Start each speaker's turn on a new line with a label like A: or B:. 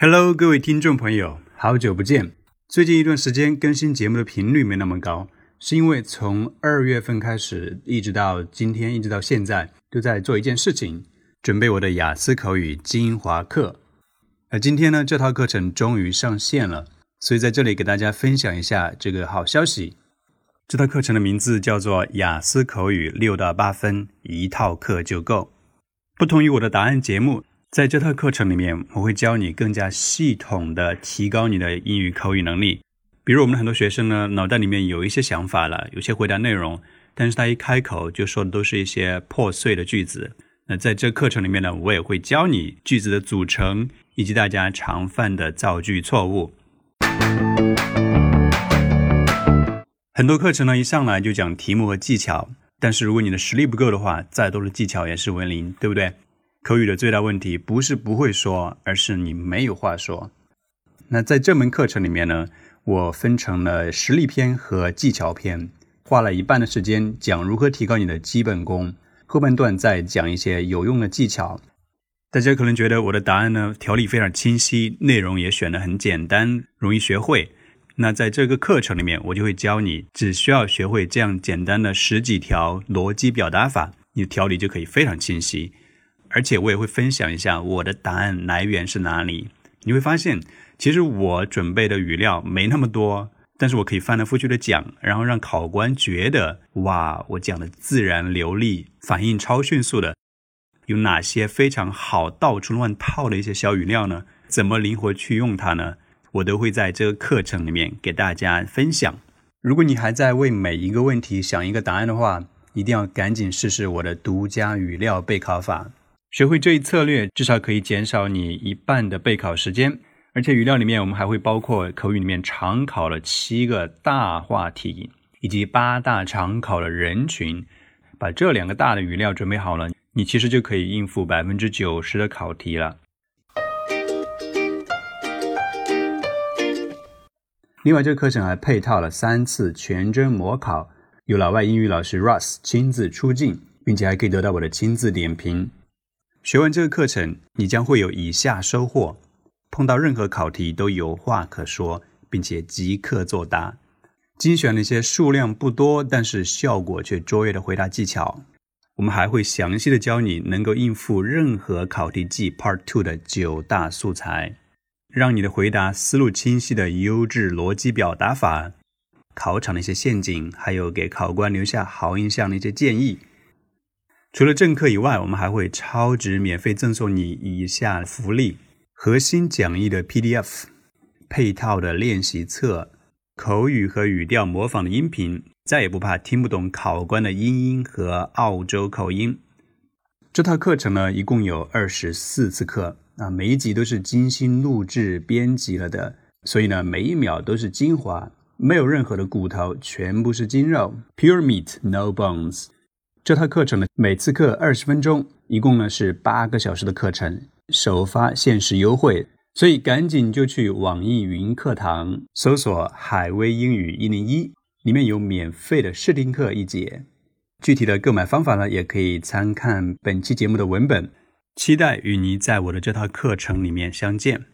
A: Hello，各位听众朋友，好久不见。最近一段时间更新节目的频率没那么高，是因为从二月份开始，一直到今天，一直到现在，都在做一件事情，准备我的雅思口语精华课。而今天呢，这套课程终于上线了，所以在这里给大家分享一下这个好消息。这套课程的名字叫做雅思口语六到八分，一套课就够。不同于我的答案节目。在这套课程里面，我会教你更加系统的提高你的英语口语能力。比如，我们的很多学生呢，脑袋里面有一些想法了，有些回答内容，但是他一开口就说的都是一些破碎的句子。那在这课程里面呢，我也会教你句子的组成，以及大家常犯的造句错误。很多课程呢，一上来就讲题目和技巧，但是如果你的实力不够的话，再多的技巧也是为零，对不对？口语的最大问题不是不会说，而是你没有话说。那在这门课程里面呢，我分成了实力篇和技巧篇，花了一半的时间讲如何提高你的基本功，后半段再讲一些有用的技巧。大家可能觉得我的答案呢条理非常清晰，内容也选得很简单，容易学会。那在这个课程里面，我就会教你，只需要学会这样简单的十几条逻辑表达法，你的条理就可以非常清晰。而且我也会分享一下我的答案来源是哪里。你会发现，其实我准备的语料没那么多，但是我可以翻来覆去的讲，然后让考官觉得哇，我讲的自然流利，反应超迅速的。有哪些非常好到处乱套的一些小语料呢？怎么灵活去用它呢？我都会在这个课程里面给大家分享。如果你还在为每一个问题想一个答案的话，一定要赶紧试试我的独家语料备考法。学会这一策略，至少可以减少你一半的备考时间。而且语料里面，我们还会包括口语里面常考的七个大话题，以及八大常考的人群。把这两个大的语料准备好了，你其实就可以应付百分之九十的考题了。另外，这个课程还配套了三次全真模考，由老外英语老师 Russ 亲自出镜，并且还可以得到我的亲自点评。学完这个课程，你将会有以下收获：碰到任何考题都有话可说，并且即刻作答；精选了一些数量不多但是效果却卓越的回答技巧。我们还会详细的教你能够应付任何考题记 Part Two 的九大素材，让你的回答思路清晰的优质逻辑表达法，考场的一些陷阱，还有给考官留下好印象的一些建议。除了正课以外，我们还会超值免费赠送你以下福利：核心讲义的 PDF、配套的练习册、口语和语调模仿的音频，再也不怕听不懂考官的英音和澳洲口音。这套课程呢，一共有二十四次课啊，每一集都是精心录制编辑了的，所以呢，每一秒都是精华，没有任何的骨头，全部是筋肉，Pure meat, no bones。这套课程呢，每次课二十分钟，一共呢是八个小时的课程，首发限时优惠，所以赶紧就去网易云课堂搜索“海威英语一零一”，里面有免费的试听课一节。具体的购买方法呢，也可以参看本期节目的文本。期待与你在我的这套课程里面相见。